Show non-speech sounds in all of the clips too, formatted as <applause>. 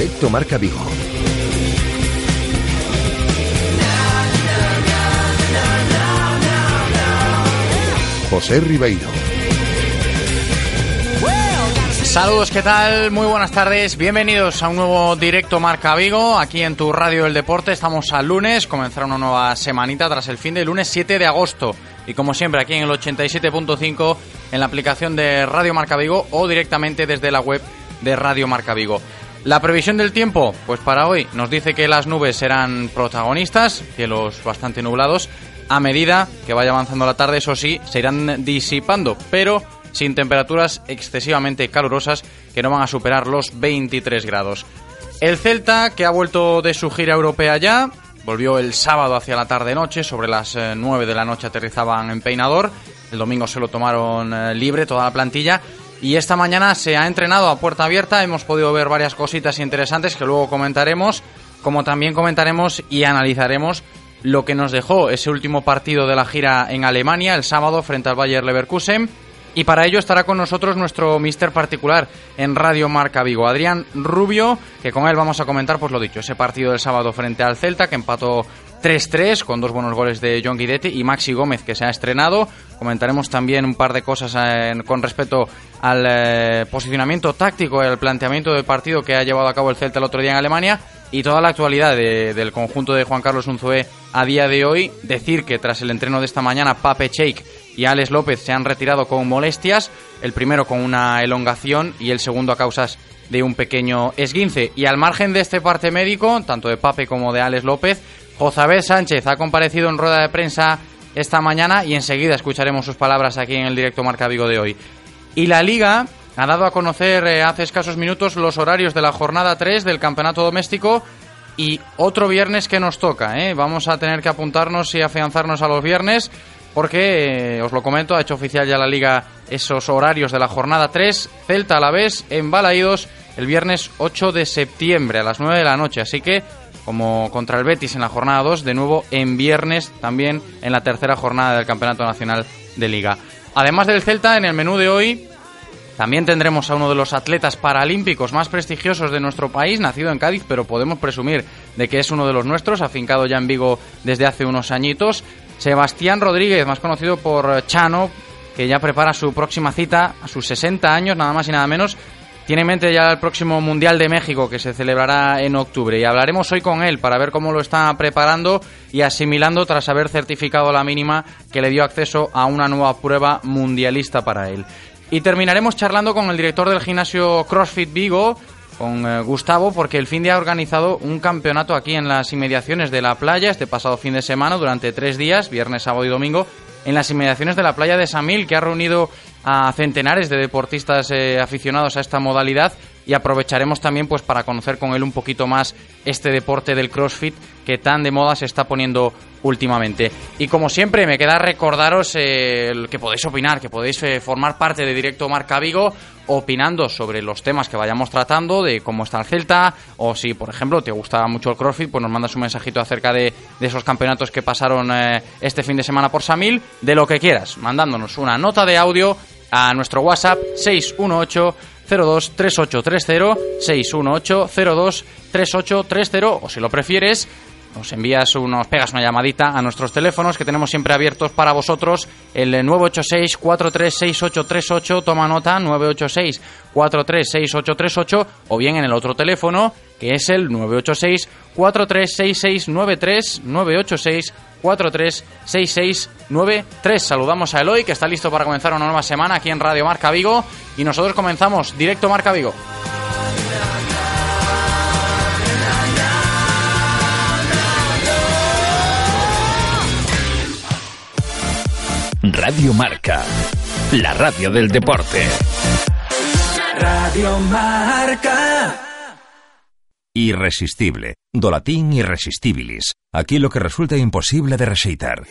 Directo Marca Vigo. José Ribeiro. Saludos, ¿qué tal? Muy buenas tardes. Bienvenidos a un nuevo directo Marca Vigo, aquí en tu radio del deporte. Estamos al lunes, comenzará una nueva semanita tras el fin del lunes 7 de agosto. Y como siempre, aquí en el 87.5, en la aplicación de Radio Marca Vigo o directamente desde la web de Radio Marca Vigo. La previsión del tiempo, pues para hoy nos dice que las nubes serán protagonistas, cielos bastante nublados. A medida que vaya avanzando la tarde, eso sí, se irán disipando, pero sin temperaturas excesivamente calurosas que no van a superar los 23 grados. El Celta, que ha vuelto de su gira europea ya, volvió el sábado hacia la tarde-noche, sobre las 9 de la noche aterrizaban en Peinador, el domingo se lo tomaron eh, libre toda la plantilla y esta mañana se ha entrenado a puerta abierta, hemos podido ver varias cositas interesantes que luego comentaremos, como también comentaremos y analizaremos lo que nos dejó ese último partido de la gira en Alemania el sábado frente al Bayer Leverkusen. Y para ello estará con nosotros nuestro mister particular en Radio Marca Vigo, Adrián Rubio, que con él vamos a comentar, pues lo dicho, ese partido del sábado frente al Celta, que empató 3-3 con dos buenos goles de John Guidetti y Maxi Gómez que se ha estrenado. Comentaremos también un par de cosas eh, con respecto al eh, posicionamiento táctico, el planteamiento del partido que ha llevado a cabo el Celta el otro día en Alemania y toda la actualidad del conjunto de Juan Carlos Unzué a día de hoy. Decir que tras el entreno de esta mañana, Pape Cheik y Alex López se han retirado con molestias, el primero con una elongación y el segundo a causas de un pequeño esguince. Y al margen de este parte médico, tanto de Pape como de Alex López, Josabel Sánchez ha comparecido en rueda de prensa esta mañana y enseguida escucharemos sus palabras aquí en el directo Marca Vigo de hoy. Y la Liga ha dado a conocer eh, hace escasos minutos los horarios de la jornada 3 del campeonato doméstico y otro viernes que nos toca. ¿eh? Vamos a tener que apuntarnos y afianzarnos a los viernes porque, eh, os lo comento, ha hecho oficial ya la Liga esos horarios de la jornada 3. Celta a la vez en Balaídos el viernes 8 de septiembre a las 9 de la noche. Así que, como contra el Betis en la jornada 2, de nuevo en viernes también en la tercera jornada del Campeonato Nacional de Liga. Además del Celta, en el menú de hoy también tendremos a uno de los atletas paralímpicos más prestigiosos de nuestro país, nacido en Cádiz, pero podemos presumir de que es uno de los nuestros, afincado ya en Vigo desde hace unos añitos. Sebastián Rodríguez, más conocido por Chano, que ya prepara su próxima cita a sus 60 años, nada más y nada menos. Tiene en mente ya el próximo Mundial de México que se celebrará en octubre y hablaremos hoy con él para ver cómo lo está preparando y asimilando tras haber certificado la mínima que le dio acceso a una nueva prueba mundialista para él. Y terminaremos charlando con el director del gimnasio CrossFit Vigo, con eh, Gustavo, porque el fin de ha organizado un campeonato aquí en las inmediaciones de la playa este pasado fin de semana durante tres días, viernes, sábado y domingo, en las inmediaciones de la playa de Samil, que ha reunido a centenares de deportistas eh, aficionados a esta modalidad y aprovecharemos también pues para conocer con él un poquito más este deporte del CrossFit que tan de moda se está poniendo últimamente. Y como siempre, me queda recordaros eh, que podéis opinar, que podéis eh, formar parte de Directo Marca Vigo opinando sobre los temas que vayamos tratando, de cómo está el Celta, o si, por ejemplo, te gusta mucho el CrossFit, pues nos mandas un mensajito acerca de, esos campeonatos que pasaron eh, este fin de semana por Samil, de lo que quieras, mandándonos una nota de audio a nuestro WhatsApp 618 023830 618 023830 o si lo prefieres nos envías unos, pegas una llamadita a nuestros teléfonos que tenemos siempre abiertos para vosotros, el 986-436838, toma nota, 986-436838, o bien en el otro teléfono, que es el 986-436693, 986-436693. Saludamos a Eloy, que está listo para comenzar una nueva semana aquí en Radio Marca Vigo, y nosotros comenzamos directo Marca Vigo. Radio Marca, la radio del deporte. Radio Marca. Irresistible. Do latín irresistibilis. Aquí lo que resulta imposible de rexeitar.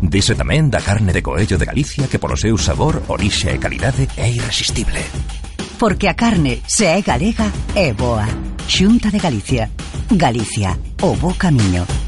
Dice tamén da carne de coello de Galicia que polo seu sabor, orixe e calidade é irresistible. Porque a carne, se é galega, é boa. Xunta de Galicia. Galicia, o bo camiño.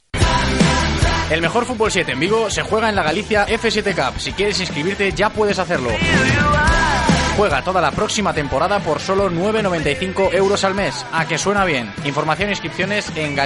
El mejor fútbol 7 en Vigo se juega en la Galicia F7 Cup. Si quieres inscribirte ya puedes hacerlo. Juega toda la próxima temporada por solo 9,95 euros al mes. A que suena bien. Información e inscripciones en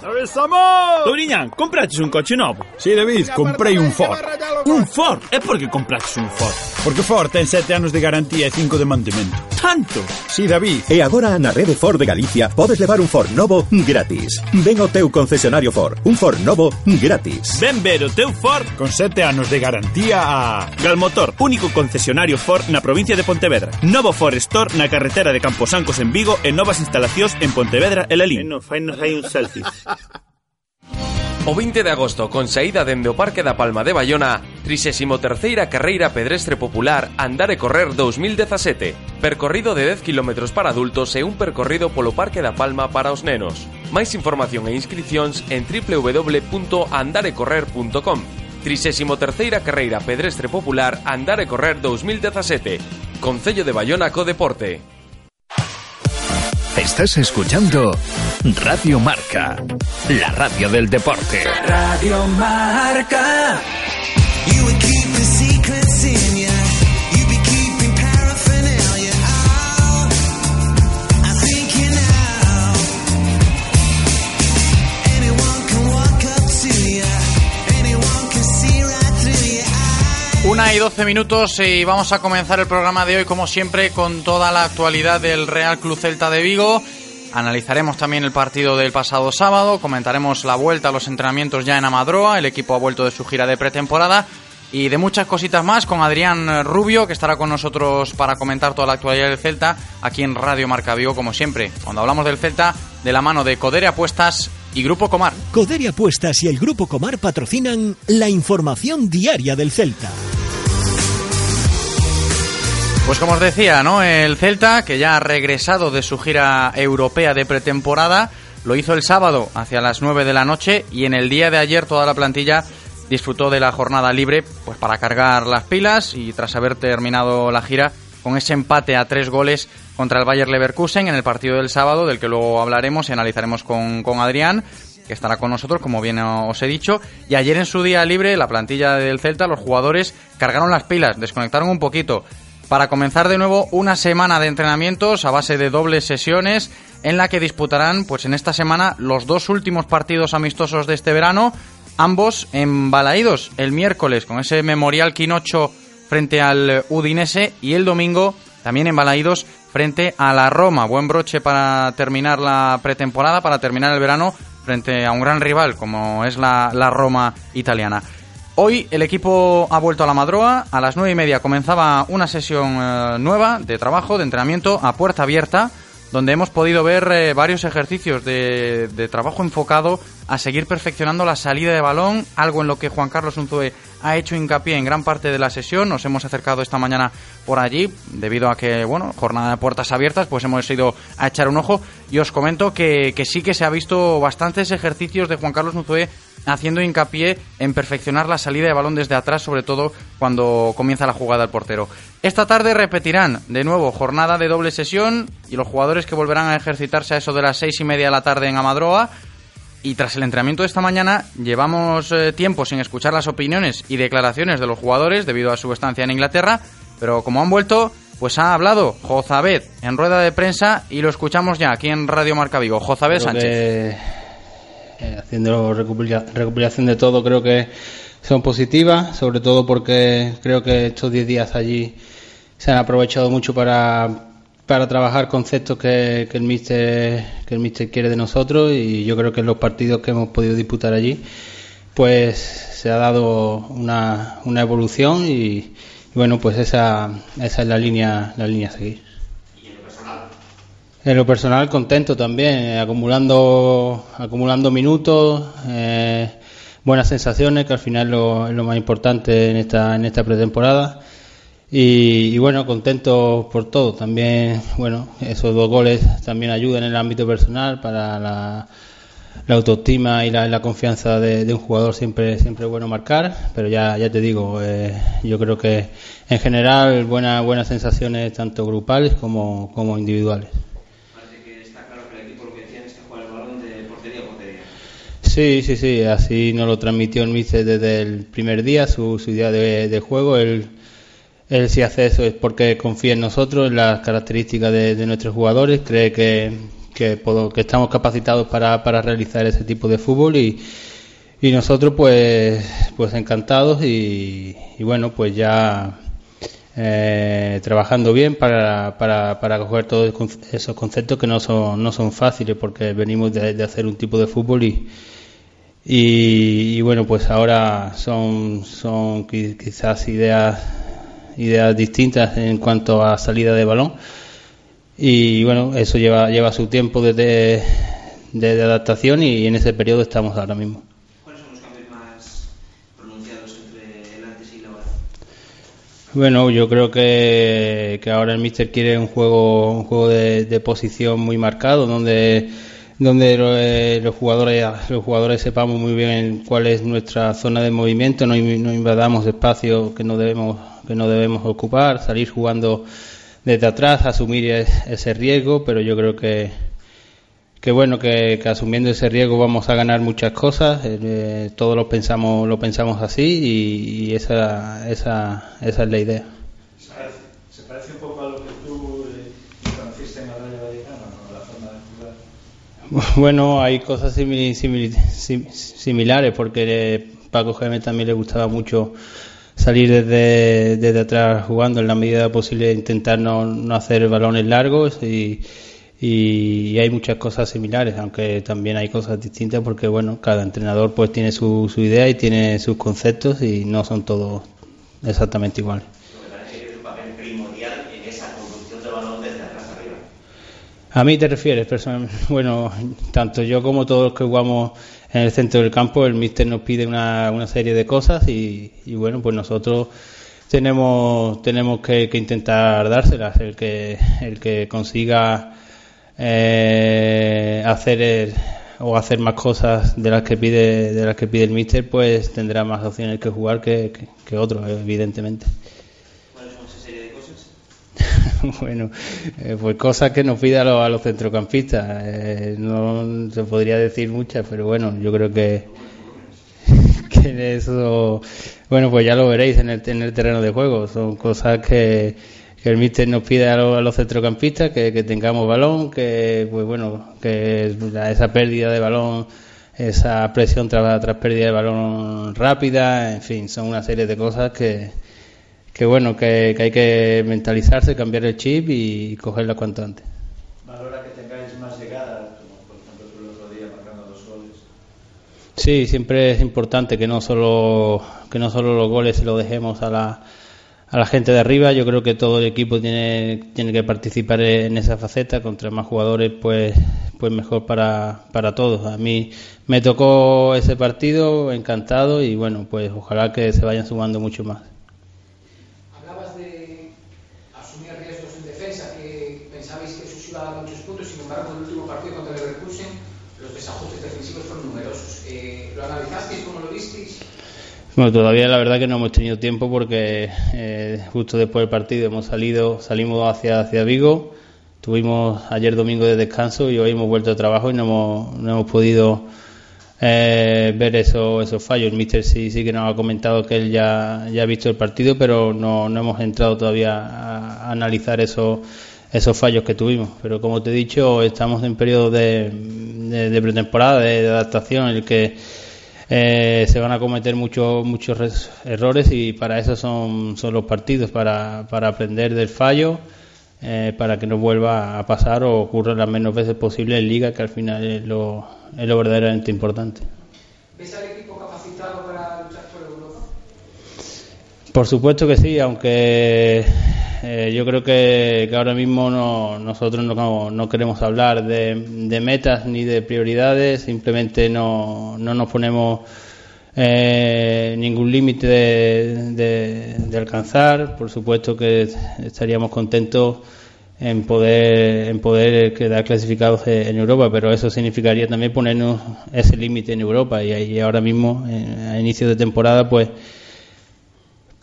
¿Sabes, amor? Tobriñán, compraches un coche novo? Si, sí, David, comprei un Ford. Un Ford? É porque compraches un Ford? Porque Ford ten sete anos de garantía e cinco de mantemento. Tanto? Si, sí, David. E agora na rede Ford de Galicia podes levar un Ford novo gratis. Ven ao teu concesionario Ford. Un Ford novo gratis. Ven ver o teu Ford con sete anos de garantía a... Galmotor, único concesionario Ford na provincia de Pontevedra. Novo Ford Store na carretera de Camposancos en Vigo e novas instalacións en Pontevedra e Lelín. E fainos hai un selfie. O 20 de agosto, con saída dende o Parque da Palma de Bayona, 33ª Carreira Pedrestre Popular Andar e Correr 2017, percorrido de 10 km para adultos e un percorrido polo Parque da Palma para os nenos. Máis información e inscripcións en www.andarecorrer.com 33ª Carreira Pedrestre Popular Andar e Correr 2017, Concello de Bayona Co Deporte. Estás escuchando Radio Marca, la radio del deporte. Radio Marca. Una y doce minutos y vamos a comenzar el programa de hoy como siempre con toda la actualidad del Real Club Celta de Vigo. Analizaremos también el partido del pasado sábado, comentaremos la vuelta a los entrenamientos ya en Amadroa, el equipo ha vuelto de su gira de pretemporada y de muchas cositas más con Adrián Rubio, que estará con nosotros para comentar toda la actualidad del Celta aquí en Radio Marca Vigo, como siempre. Cuando hablamos del Celta, de la mano de Codere Apuestas y Grupo Comar. Codere Apuestas y el Grupo Comar patrocinan la información diaria del Celta. Pues como os decía, ¿no? El Celta, que ya ha regresado de su gira europea de pretemporada, lo hizo el sábado hacia las 9 de la noche y en el día de ayer toda la plantilla disfrutó de la jornada libre pues para cargar las pilas y tras haber terminado la gira con ese empate a tres goles contra el Bayer Leverkusen en el partido del sábado, del que luego hablaremos y analizaremos con, con Adrián que estará con nosotros, como bien os he dicho. Y ayer en su día libre, la plantilla del Celta, los jugadores cargaron las pilas, desconectaron un poquito, para comenzar de nuevo una semana de entrenamientos a base de dobles sesiones en la que disputarán pues en esta semana los dos últimos partidos amistosos de este verano, ambos en Balaídos el miércoles con ese Memorial Quinocho frente al Udinese y el domingo también en Balaídos frente a la Roma. Buen broche para terminar la pretemporada, para terminar el verano frente a un gran rival como es la, la Roma italiana. Hoy el equipo ha vuelto a la Madroa. A las nueve y media comenzaba una sesión eh, nueva de trabajo, de entrenamiento a puerta abierta, donde hemos podido ver eh, varios ejercicios de, de, trabajo enfocado a seguir perfeccionando la salida de balón, algo en lo que Juan Carlos Unzue ha hecho hincapié en gran parte de la sesión. Nos hemos acercado esta mañana por allí, debido a que, bueno, jornada de puertas abiertas, pues hemos ido a echar un ojo. Y os comento que, que sí que se ha visto bastantes ejercicios de Juan Carlos Unzue haciendo hincapié en perfeccionar la salida de balón desde atrás, sobre todo cuando comienza la jugada al portero. Esta tarde repetirán de nuevo jornada de doble sesión y los jugadores que volverán a ejercitarse a eso de las seis y media de la tarde en Amadroa. Y tras el entrenamiento de esta mañana, llevamos eh, tiempo sin escuchar las opiniones y declaraciones de los jugadores debido a su estancia en Inglaterra, pero como han vuelto, pues ha hablado Jozabed en rueda de prensa y lo escuchamos ya aquí en Radio Marca Vigo. Jozabed Sánchez. Eh, haciendo recopila- recopilación de todo, creo que son positivas, sobre todo porque creo que estos 10 días allí se han aprovechado mucho para, para trabajar conceptos que, el míster que el míster quiere de nosotros y yo creo que en los partidos que hemos podido disputar allí pues se ha dado una, una evolución y, y bueno pues esa, esa es la línea la línea a seguir en lo personal contento también, eh, acumulando, acumulando minutos, eh, buenas sensaciones, que al final lo- es lo más importante en esta, en esta pretemporada. Y, y bueno, contento por todo. También, bueno, esos dos goles también ayudan en el ámbito personal para la, la autoestima y la, la confianza de, un jugador siempre siempre bueno marcar pero ya ya te digo eh, yo creo que en general buenas buenas sensaciones tanto grupales como como individuales Sí, sí, sí, así nos lo transmitió el míster desde el primer día, su, su idea de, juego. Él, él si hace eso es porque confía en nosotros, en las características de, nuestros jugadores, cree que, que estamos capacitados para, para realizar ese tipo de fútbol y, y nosotros pues, pues encantados y, y bueno, pues ya eh, trabajando bien para, para, para coger todos esos conceptos que no son, no son fáciles porque venimos de, de hacer un tipo de fútbol y, y, y bueno, pues ahora son, son qui- quizás ideas, ideas distintas en cuanto a salida de balón. Y bueno, eso lleva, lleva su tiempo de, de, de adaptación y en ese periodo estamos ahora mismo. ¿Cuáles son los cambios más pronunciados entre el antes y la ahora? Bueno, yo creo que, que ahora el Mister quiere un juego, un juego de, de posición muy marcado, donde donde lo- eh, los jugadores los jugadores sepamos muy bien cuál es nuestra zona de movimiento, no, no invadamos espacios que no debemos que no debemos ocupar, salir jugando desde atrás, asumir es- ese riesgo, pero yo creo que que bueno que, que asumiendo ese riesgo vamos a ganar muchas cosas eh, eh, todos lo pensamos lo pensamos así y, y esa, esa esa es la idea Se parece, se parece un poco a lo que tú eh, conociste en la Rayo Vallecano, ¿no? la forma de jugar. <laughs> Bueno, hay cosas simi- simili- sim- similares porque Paco Gémez también le gustaba mucho salir desde, atrás jugando en la medida posible intentar no, no hacer balones largos y, y hay muchas cosas similares aunque también hay cosas distintas porque bueno cada entrenador pues tiene su idea y tiene sus conceptos y no son todos exactamente iguales Me parece que es un papel primordial en esa conducción de balón desde atrás arriba. ¿A mí te refieres? personalmente? <laughs> Bueno, tanto yo como todos los que jugamos en el centro del campo, el míster nos pide una, una serie de cosas y, bueno, pues nosotros tenemos tenemos que, que intentar dárselas. El que el que consiga eh, hacer o hacer más cosas de las que pide de las que pide el míster, pues tendrá más opciones que jugar que, que, que otro, evidentemente. ¿Cuáles son esa serie de cosas? <laughs> bueno, eh, pues cosas que nos pide a los, a los centrocampistas. Eh, no se podría decir muchas, pero bueno, yo creo que, <laughs> que eso, bueno, pues ya lo veréis en el, en el terreno de juego. Son cosas que, el míster nos pide a, los- a los centrocampistas, que, tengamos balón, que, pues bueno, que esa pérdida de balón, esa presión tras, tras pérdida de balón rápida, en fin, son una serie de cosas que, que bueno, que, que hay que mentalizarse, cambiar el chip y cogerla cuanto antes. Valora que tengáis más llegadas, como por ejemplo tú el otro día marcando dos goles. Sí, siempre es importante que no solo que no solo los goles se los dejemos a la, a la gente de arriba. Yo creo que todo el equipo tiene tiene que participar en esa faceta. Contra más jugadores, pues pues mejor para para todos. A mí me tocó ese partido, encantado y bueno, pues ojalá que se vayan sumando mucho más. Hablabas de asumir riesgos en defensa, que pensabais que eso os iba a dar muchos puntos, sin embargo, en el último partido contra el Leverkusen, los los desajustes defensivos fueron numerosos. Eh, ¿Lo analizasteis? ¿Cómo lo visteis? Bueno, todavía la verdad que no hemos tenido tiempo porque eh, justo después del partido hemos salido, salimos hacia, hacia Vigo, tuvimos ayer domingo de descanso y hoy hemos vuelto a trabajo y no hemos, no hemos podido eh, ver eso, esos fallos. El míster sí, sí que nos ha comentado que él ya, ya ha visto el partido, pero no, no hemos entrado todavía a, analizar esos esos fallos que tuvimos. Pero como te he dicho, estamos en periodo de, de, de pretemporada, de, de adaptación, en el que eh, se van a cometer muchos muchos res- errores y para eso son, son los partidos, para, para aprender del fallo, eh, para que no vuelva a pasar o ocurra las menos veces posible en liga, que al final es lo, es lo verdaderamente importante. ¿Ves al equipo capacitado para luchar por Europa? Por supuesto que sí, aunque eh, yo creo que, ahora mismo no, nosotros no, no queremos hablar de, de metas ni de prioridades, simplemente no, no nos ponemos eh, ningún límite de, alcanzar. Por supuesto que estaríamos contentos en poder, en poder quedar clasificados en Europa, pero eso significaría también ponernos ese límite en Europa y, ahí ahora mismo, eh, a inicio de temporada, pues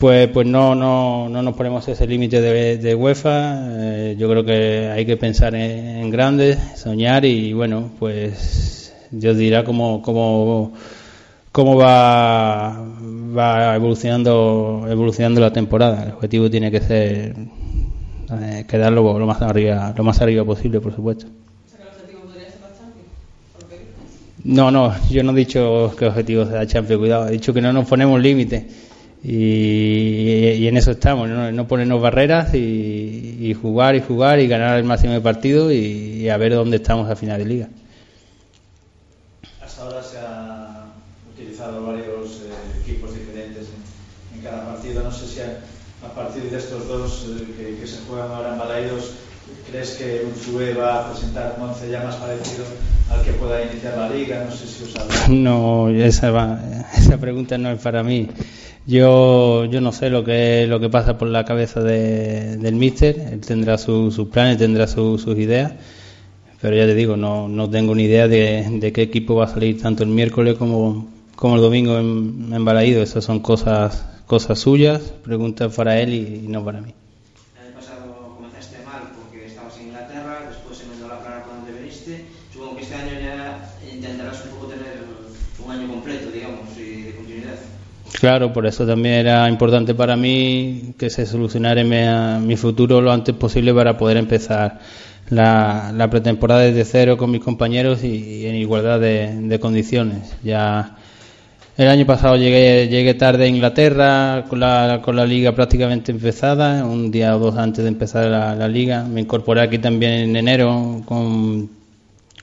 pues, pues no, no, no nos ponemos ese límite de, de UEFA. Eh, yo creo que hay que pensar en, en grande, soñar y bueno, pues Dios dirá cómo, cómo, cómo va, va evolucionando, evolucionando la temporada. El objetivo tiene que ser eh, quedar lo, más arriba, lo más arriba posible, por supuesto. No, no, yo no he dicho que objetivo sea Champions, cuidado, he dicho que no nos ponemos límites y, y en eso estamos, no, no ponernos barreras y, y jugar y jugar y ganar el máximo de partidos y, y a ver dónde estamos a final de liga. Hasta ahora se han utilizado varios eh, equipos diferentes en, en cada partido. No sé si a, a partir de estos dos eh, que, que se juegan ahora en Balaidos, ¿crees que Unsue va a presentar un once ya más parecido al que pueda iniciar la liga? No sé si os <laughs> habla. No, esa, va- esa pregunta no es para mí. Yo, yo no sé lo que, lo que pasa por la cabeza de- del míster. Él tendrá su- sus planes, tendrá su- sus ideas. Pero ya te digo, no, no tengo ni idea de, de qué equipo va a salir tanto el miércoles como, como el domingo en, en Balaído. Esas son cosas, cosas suyas, preguntas para él y, y no para mí. El año pasado comenzaste mal porque estabas en Inglaterra, después se me dio la plana cuando te viniste. Supongo que este año ya intentarás un poco tener un año completo, digamos, y de continuidad. Claro, por eso también era importante para mí que se solucionara mi, futuro lo antes posible para poder empezar la, pretemporada desde cero con mis compañeros y, en igualdad de, condiciones. Ya el año pasado llegué, llegué tarde a Inglaterra con la, con la liga prácticamente empezada, un día o dos antes de empezar la, la liga. Me incorporé aquí también en enero con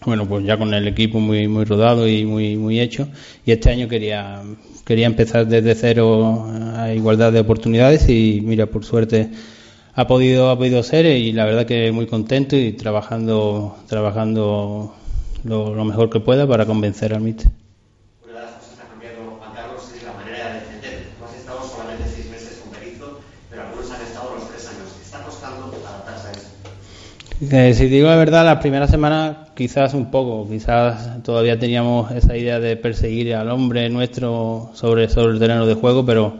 bueno, pues ya con el equipo muy muy rodado y muy muy hecho y este año quería quería empezar desde cero a igualdad de oportunidades y mira, por suerte ha podido ha podido ser y la verdad que muy contento y trabajando trabajando lo, lo mejor que pueda para convencer al míster. Una de las cosas que ha cambiado Juan Carlos es la manera de defender. Tú has estado solamente seis meses con Berizzo, pero algunos han estado los tres años. Está costando adaptarse a eso. Eh, si digo la verdad, las primeras semanas quizás un poco, quizás todavía teníamos esa idea de perseguir al hombre nuestro sobre, sobre el terreno de juego, pero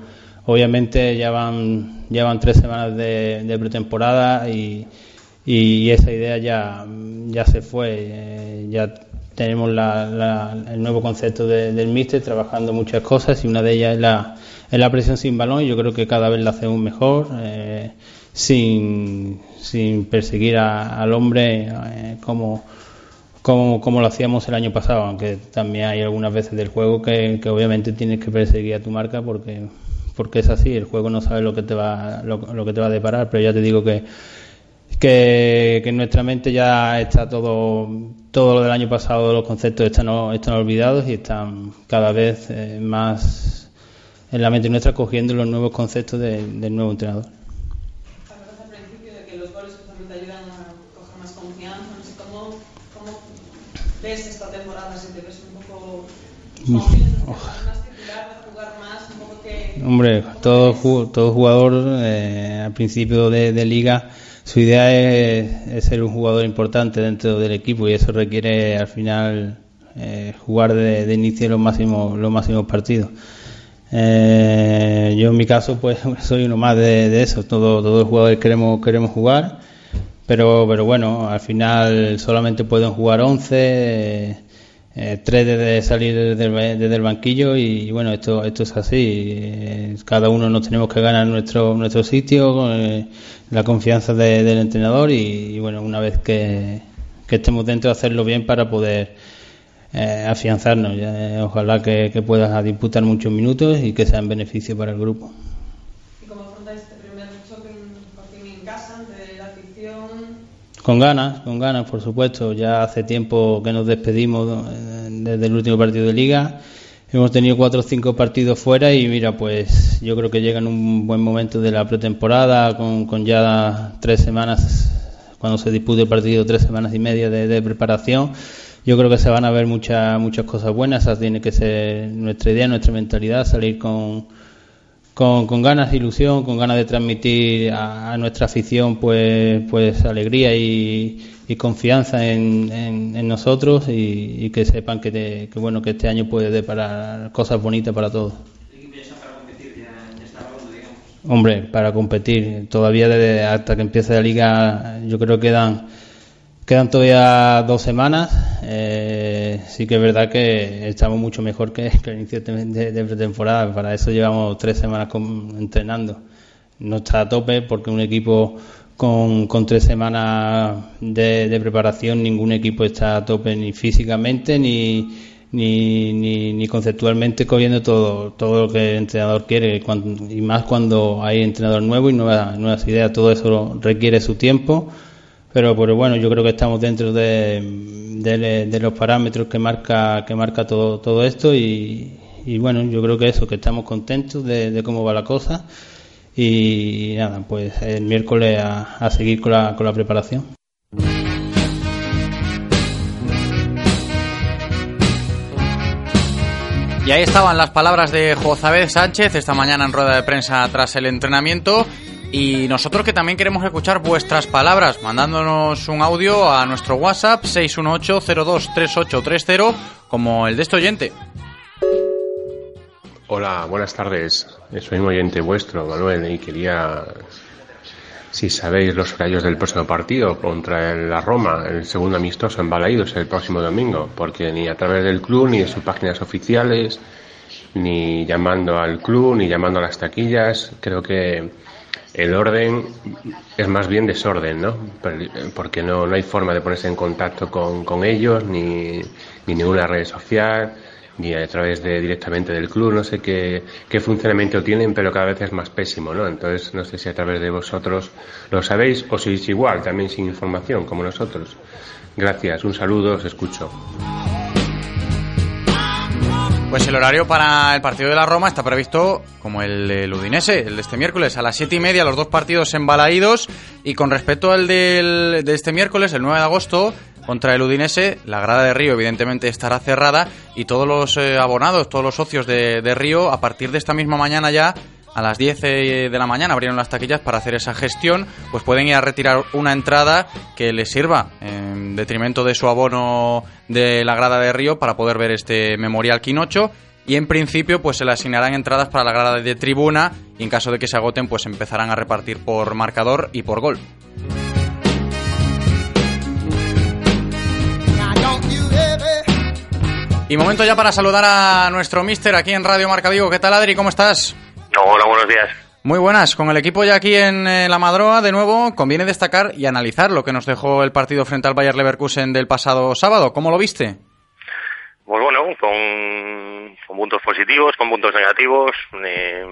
obviamente ya van, ya van tres semanas de, de pretemporada y, y esa idea ya, ya se fue. Eh, ya tenemos la- la- el nuevo concepto de- del míster trabajando muchas cosas y una de ellas es la, es la presión sin balón y yo creo que cada vez la hacemos mejor. eh, sin, sin perseguir a- al hombre eh, como, como, como lo hacíamos el año pasado, aunque también hay algunas veces del juego que, obviamente tienes que perseguir a tu marca porque, porque es así, el juego no sabe lo que te va, lo, que te va a deparar, pero ya te digo que, que, que en nuestra mente ya está todo, todo lo del año pasado, los conceptos están, están olvidados y están cada vez eh, más en la mente nuestra cogiendo los nuevos conceptos de- del nuevo entrenador. Hablabas al principio de que los goles justamente ayudan a coger más confianza. No sé cómo, cómo ves esta temporada, si te ves un poco que... Hombre, todo, ju- todo jugador eh, al principio de, de liga, su idea es, es ser un jugador importante dentro del equipo y eso requiere al final eh, jugar de, de, inicio los máximos, los máximos partidos. Eh, yo en mi caso pues <laughs> soy uno más de, de, eso, todo, todos los jugadores queremos, queremos jugar, pero, pero bueno, al final solamente pueden jugar 11 eh, tres desde salir desde, el banquillo y, bueno, esto, esto es así. Eh, cada uno nos tenemos que ganar nuestro, nuestro sitio, eh, la confianza de, del entrenador y, bueno, una vez que, que, estemos dentro, hacerlo bien para poder eh, afianzarnos. ojalá que, que puedas disputar muchos minutos y que sea en beneficio para el grupo. ¿Y cómo afrontáis este primer choque por fin en casa ante la afición? Con ganas, con ganas, por supuesto. Ya hace tiempo que nos despedimos desde el último partido de liga. Hemos tenido cuatro o cinco partidos fuera y mira, pues yo creo que llega en un buen momento de la pretemporada, con, con ya tres semanas, cuando se dispute el partido, tres semanas y media de, de preparación. Yo creo que se van a ver muchas muchas cosas buenas. Esa tiene que ser nuestra idea, nuestra mentalidad, salir con, con, con, ganas, ilusión, con ganas de transmitir a, nuestra afición pues, pues alegría y, confianza en, en, nosotros y, que sepan que, bueno que este año puede deparar cosas bonitas para todos. Hombre, para competir, todavía desde hasta que empiece la liga, yo creo que quedan quedan todavía dos semanas. Eh, sí que es verdad que estamos mucho mejor que, que el inicio de, de, pretemporada. Para eso llevamos tres semanas con, entrenando. No está a tope porque un equipo con, con tres semanas de, de, preparación, ningún equipo está a tope ni físicamente ni, ni, ni, ni conceptualmente cogiendo todo, todo lo que el entrenador quiere cuando, y más cuando hay entrenador nuevo y nuevas, nuevas ideas. Todo eso requiere su tiempo pero, pero bueno, yo creo que estamos dentro de, los parámetros que marca que marca todo todo esto y, bueno, yo creo que eso, que estamos contentos de, de cómo va la cosa y nada, pues el miércoles a, a seguir con la, con la preparación. Y ahí estaban las palabras de Jozabed Sánchez esta mañana en rueda de prensa tras el entrenamiento. Y nosotros que también queremos escuchar vuestras palabras, mandándonos un audio a nuestro WhatsApp 618-023830, como el de este oyente. Hola, buenas tardes. Soy un oyente vuestro, Manuel, y quería, si sabéis los horarios del próximo partido contra la Roma, el segundo amistoso en Balaídos el próximo domingo, porque ni a través del club, ni de sus páginas oficiales, ni llamando al club, ni llamando a las taquillas, creo que el orden es más bien desorden, ¿no? Porque no, no hay forma de ponerse en contacto con, con ellos, ni, ni ninguna red social, ni a través de directamente del club, no sé qué, qué funcionamiento tienen, pero cada vez es más pésimo, ¿no? Entonces, no sé si a través de vosotros lo sabéis o si es igual, también sin información, como nosotros. Gracias, un saludo, os escucho. Pues el horario para el partido de la Roma está previsto como el del Udinese, el de este miércoles, a las siete y media, los dos partidos embalaídos. Y con respecto al del, de este miércoles, el 9 de agosto, contra el Udinese, la grada de Río evidentemente estará cerrada y todos los eh, abonados, todos los socios de, de Río, a partir de esta misma mañana ya a las 10 de la mañana abrieron las taquillas para hacer esa gestión, pues pueden ir a retirar una entrada que les sirva en detrimento de su abono de la grada de Río para poder ver este memorial Quinocho y en principio pues se le asignarán entradas para la grada de tribuna y en caso de que se agoten pues empezarán a repartir por marcador y por gol. Y momento ya para saludar a nuestro mister aquí en Radio Marca Vigo. ¿Qué tal, Adri? ¿Cómo estás? Hola, buenos días. Muy buenas. Con el equipo ya aquí en eh, la Madroa, de nuevo, conviene destacar y analizar lo que nos dejó el partido frente al Bayer Leverkusen del pasado sábado. ¿Cómo lo viste? Pues bueno, con, con puntos positivos, con puntos negativos. Eh,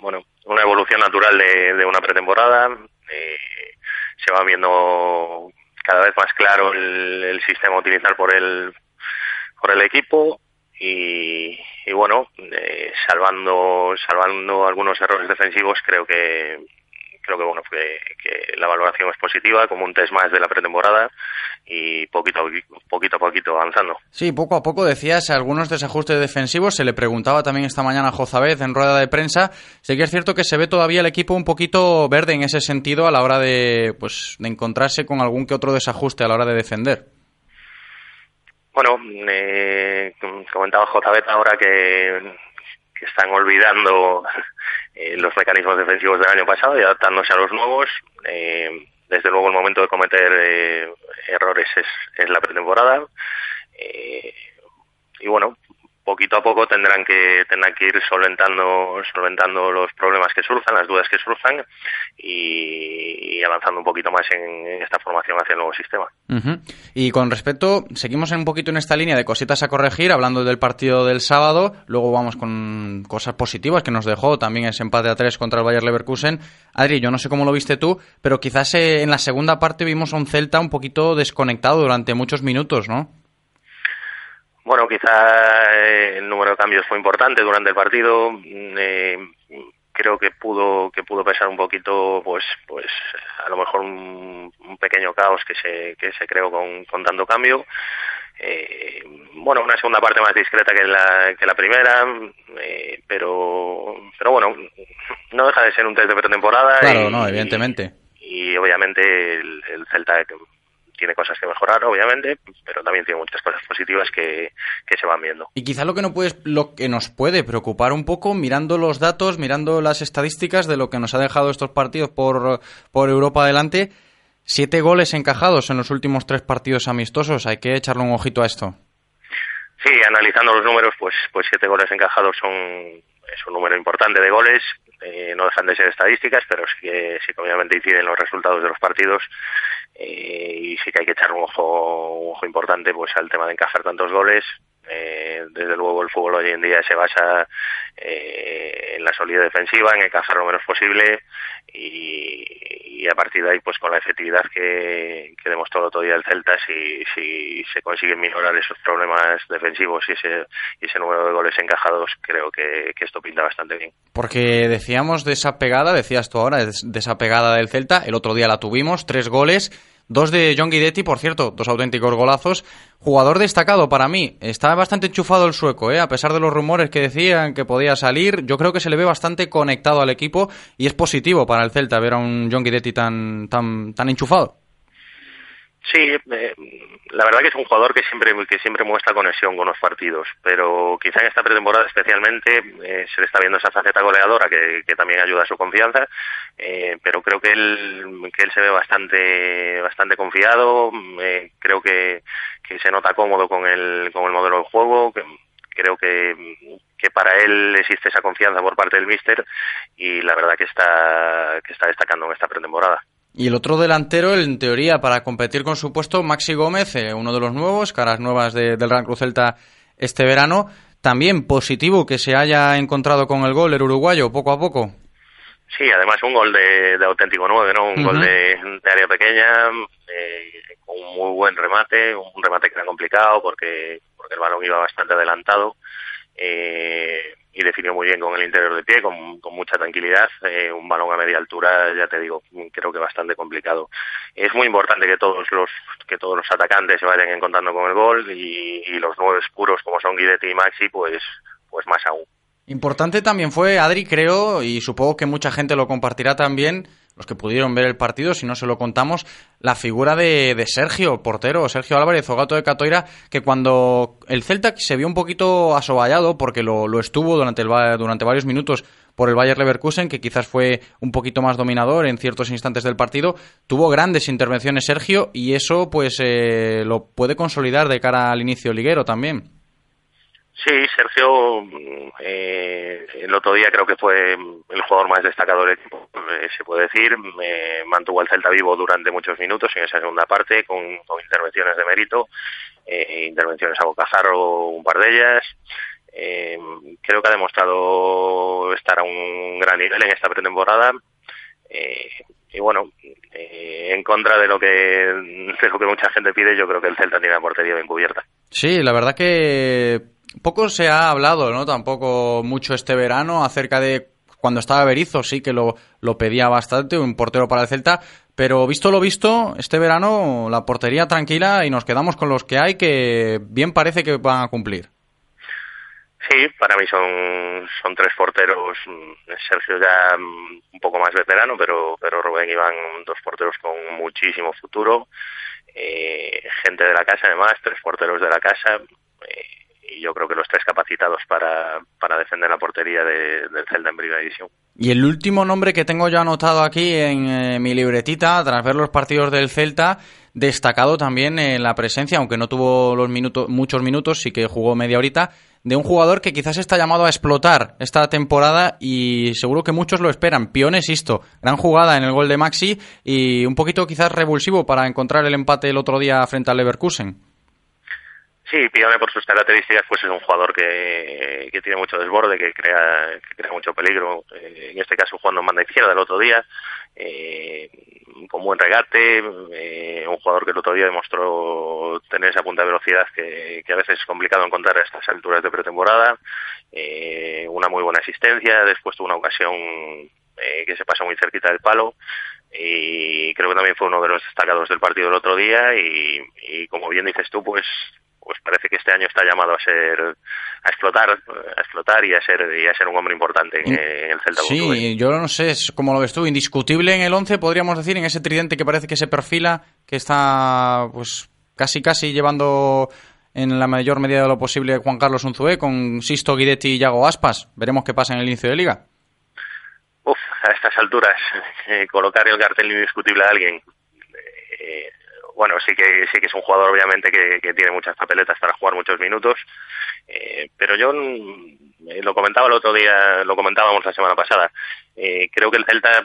bueno, una evolución natural de, de una pretemporada. Eh, se va viendo cada vez más claro el, el sistema a utilizar por el, por el equipo y, y bueno, eh, salvando salvando algunos errores defensivos, creo que creo que bueno que, la valoración es positiva, como un test más de la pretemporada y poquito poquito a poquito avanzando. Sí, poco a poco decías algunos desajustes defensivos. Se le preguntaba también esta mañana a Jozabez en rueda de prensa. Sí que es cierto que se ve todavía el equipo un poquito verde en ese sentido a la hora de pues de encontrarse con algún que otro desajuste a la hora de defender. Bueno, eh, comentaba JB ahora que, están olvidando eh, los mecanismos defensivos del año pasado y adaptándose a los nuevos. Eh, desde luego el momento de cometer eh, errores es, es la pretemporada. Eh, y bueno, poquito a poco tendrán que tendrán que ir solventando solventando los problemas que surjan, las dudas que surjan y, avanzando un poquito más en, esta formación hacia el nuevo sistema. Y con respecto, seguimos un poquito en esta línea de cositas a corregir, hablando del partido del sábado, luego vamos con cosas positivas que nos dejó también ese empate a tres contra el Bayer Leverkusen. Adri, yo no sé cómo lo viste tú, pero quizás eh, en la segunda parte vimos a un Celta un poquito desconectado durante muchos minutos, ¿no? Bueno, quizá eh, el número de cambios fue importante durante el partido. Eh, creo que pudo que pudo pesar un poquito, pues pues a lo mejor un, un pequeño caos que se que se creó con, con tanto cambio. Eh, bueno, una segunda parte más discreta que la que la primera, eh, pero pero bueno, no deja de ser un test de pretemporada. Claro, y, no, evidentemente. Y, y obviamente el, el Celta tiene cosas que mejorar, obviamente, pero también tiene muchas cosas positivas que, que se van viendo. Y quizá lo que, no puedes, lo que nos puede preocupar un poco, mirando los datos, mirando las estadísticas de lo que nos ha dejado estos partidos por, por Europa adelante, siete goles encajados en los últimos tres partidos amistosos. Hay que echarle un ojito a esto. Sí, analizando los números, pues, pues siete goles encajados son es un número importante de goles. Eh, no dejan de ser estadísticas, pero sí que, sí que obviamente inciden los resultados de los partidos eh, y sí que hay que echar un ojo, un ojo importante pues al tema de encajar tantos goles. Eh, desde luego el fútbol hoy en día se basa eh, en la solidez defensiva, en encajar lo menos posible y, a partir de ahí pues con la efectividad que, que demostró el otro día el Celta si, se consiguen minorar esos problemas defensivos y ese, y ese número de goles encajados creo que, que esto pinta bastante bien. Porque decíamos de esa pegada, decías tú ahora, de esa pegada del Celta, el otro día la tuvimos, tres goles Dos de John Guidetti, por cierto, dos auténticos golazos. Jugador destacado para mí. Está bastante enchufado el sueco, ¿eh? a pesar de los rumores que decían que podía salir. Yo creo que se le ve bastante conectado al equipo y es positivo para el Celta ver a un John Guidetti tan, tan, tan enchufado. Sí, eh, la verdad que es un jugador que siempre que siempre muestra conexión con los partidos, pero quizá en esta pretemporada especialmente eh, se le está viendo esa faceta goleadora que, que también ayuda a su confianza, eh, pero creo que él que él se ve bastante bastante confiado, eh, creo que, que se nota cómodo con el con el modelo de juego, que, creo que, que para él existe esa confianza por parte del míster y la verdad que está que está destacando en esta pretemporada. Y el otro delantero, en teoría, para competir con su puesto, Maxi Gómez, eh, uno de los nuevos, caras nuevas de, del Real Cruz Celta este verano. También positivo que se haya encontrado con el gol el uruguayo poco a poco. Sí, además un gol de, de auténtico nueve, ¿no? Un uh -huh. gol de, de, área pequeña, eh, con un muy buen remate, un remate que era complicado porque, porque el balón iba bastante adelantado. Eh, y definió muy bien con el interior de pie, con, con mucha tranquilidad. Eh, un balón a media altura, ya te digo, creo que bastante complicado. Es muy importante que todos los que todos los atacantes se vayan encontrando con el gol y, y los nueve puros como son Guidetti y Maxi, pues, pues más aún. Importante también fue Adri, creo, y supongo que mucha gente lo compartirá también, los que pudieron ver el partido, si no se lo contamos, la figura de, Sergio, portero, Sergio Álvarez, o gato de Catoira, que cuando el Celta se vio un poquito asoballado, porque lo, lo estuvo durante, el, durante varios minutos por el Bayer Leverkusen, que quizás fue un poquito más dominador en ciertos instantes del partido, tuvo grandes intervenciones Sergio, y eso pues eh, lo puede consolidar de cara al inicio liguero también. Sí, Sergio, eh, el otro día creo que fue el jugador más destacado del equipo, eh, se puede decir. Mantuvo al Celta vivo durante muchos minutos en esa segunda parte, con, intervenciones de mérito, eh, intervenciones a bocajarro, un par de ellas. Eh, creo que ha demostrado estar a un gran nivel en esta pretemporada. Y bueno, en contra de lo que de lo que mucha gente pide, yo creo que el Celta tiene la portería bien cubierta. Sí, la verdad que poco se ha hablado, ¿no? Tampoco mucho este verano acerca de cuando estaba Berizzo, sí que lo, lo pedía bastante, un portero para el Celta, pero visto lo visto, este verano la portería tranquila y nos quedamos con los que hay que bien parece que van a cumplir. Sí, para mí son, son tres porteros. Sergio ya un poco más veterano, pero, pero Rubén Iván, dos porteros con muchísimo futuro. eh, gente de la casa además, tres porteros de la casa, eh, y yo creo que los tres capacitados para, para defender la portería de- del Celta en primera división. Y el último nombre que tengo ya anotado aquí en eh, mi libretita, tras ver los partidos del Celta, destacado también en la presencia, aunque no tuvo los minutos, muchos minutos, sí que jugó media horita, de un jugador que quizás está llamado a explotar esta temporada y seguro que muchos lo esperan. Pione Sisto, gran jugada en el gol de Maxi y un poquito quizás revulsivo para encontrar el empate el otro día frente al Leverkusen. Sí, Pione por sus características pues es un jugador que, que tiene mucho desborde, que crea, que crea mucho peligro. Eh, en este caso jugando en banda izquierda el otro día, eh, con buen regate, eh, un jugador que el otro día demostró tener esa punta de velocidad que, a veces es complicado encontrar a estas alturas de pretemporada. Eh, una muy buena asistencia, después tuvo una ocasión eh, que se pasó muy cerquita del palo y creo que también fue uno de los destacados del partido del otro día y, y como bien dices tú pues pues parece que este año está llamado a ser a explotar a explotar y a ser y a ser un hombre importante en, en el Celta Club. Sí, yo no sé, es como lo ves tú, indiscutible en el 11, podríamos decir, en ese tridente que parece que se perfila, que está pues casi casi llevando en la mayor medida de lo posible Juan Carlos Unzué con Sisto Guidetti y Yago Aspas. Veremos qué pasa en el inicio de liga. Uf, a estas alturas <laughs> eh, colocar el cartel indiscutible a alguien eh, bueno, sí que sí que es un jugador obviamente que, que tiene muchas papeletas para jugar muchos minutos, eh, pero yo mm, eh, lo comentaba el otro día, lo comentábamos la semana pasada. Eh, creo que el Celta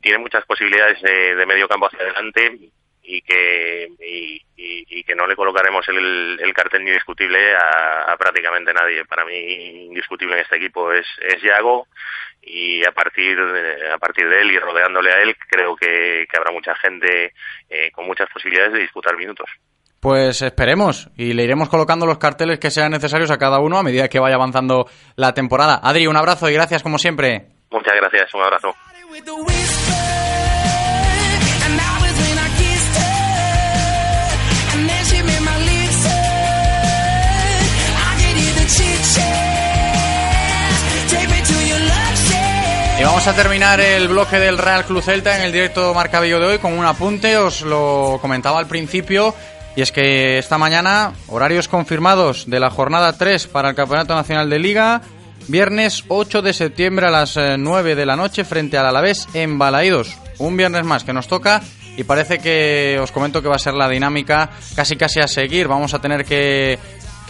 tiene muchas posibilidades de, de medio campo hacia adelante y que y que no le colocaremos el, el cartel indiscutible a, a prácticamente nadie. Para mí indiscutible en este equipo es es Yago y a partir de, a partir de él y rodeándole a él creo que, que habrá mucha gente eh, con muchas posibilidades de disputar minutos. Pues esperemos y le iremos colocando los carteles que sean necesarios a cada uno a medida que vaya avanzando la temporada. Adri, un abrazo y gracias como siempre. Muchas gracias, un abrazo. Y vamos a terminar el bloque del Real Club Celta en el directo Marca Vigo de hoy con un apunte, os lo comentaba al principio, y es que esta mañana horarios confirmados de la jornada 3 para el Campeonato Nacional de Liga, viernes 8 de septiembre a las eh, 9 de la noche frente al Alavés en Balaídos. Un viernes más que nos toca y parece que os comento que va a ser la dinámica casi casi a seguir. Vamos a tener que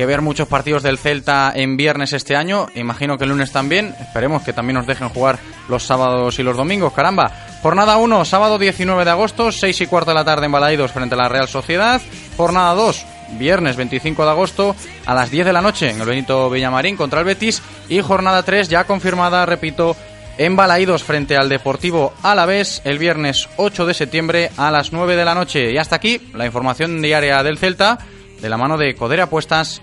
que ver muchos partidos del Celta en viernes este año. Imagino que el lunes también. Esperemos que también nos dejen jugar los sábados y los domingos. Caramba. Jornada 1, sábado 19 de agosto, 6 y cuarto de la tarde en Balaidos frente a la Real Sociedad. Jornada 2, viernes 25 de agosto a las 10 de la noche en el Benito Villamarín contra el Betis. Y jornada 3 ya confirmada, repito, en Balaídos frente al Deportivo Alavés el viernes 8 de septiembre a las 9 de la noche. Y hasta aquí la información diaria del Celta de la mano de Codere Apuestas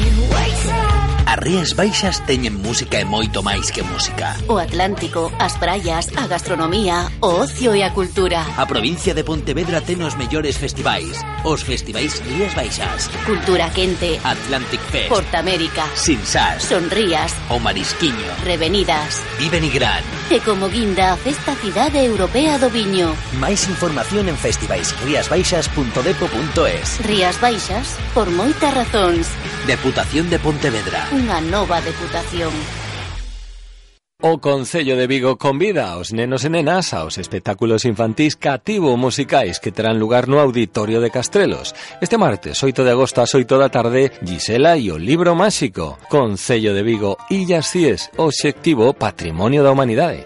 As Rías Baixas teñen música e moito máis que música. O Atlántico, as praias, a gastronomía, o ocio e a cultura. A provincia de Pontevedra ten os mellores festivais. Os festivais Rías Baixas. Cultura Quente. Atlantic Fest. Portamérica. Sinsas. Sonrías. O Marisquiño. Revenidas. Viven y Gran. E como guinda a Festa Cidade Europea do Viño. Máis información en festivaisriasbaixas.depo.es Rías Baixas, por moitas razóns. Deputación de Pontevedra unha nova deputación. O Concello de Vigo convida aos nenos e nenas aos espectáculos infantís cativo musicais que terán lugar no Auditorio de Castrelos. Este martes, 8 de agosto ás 8 da tarde, Gisela e o Libro Máxico. Concello de Vigo, Illas Cies, Obxectivo Patrimonio da Humanidade.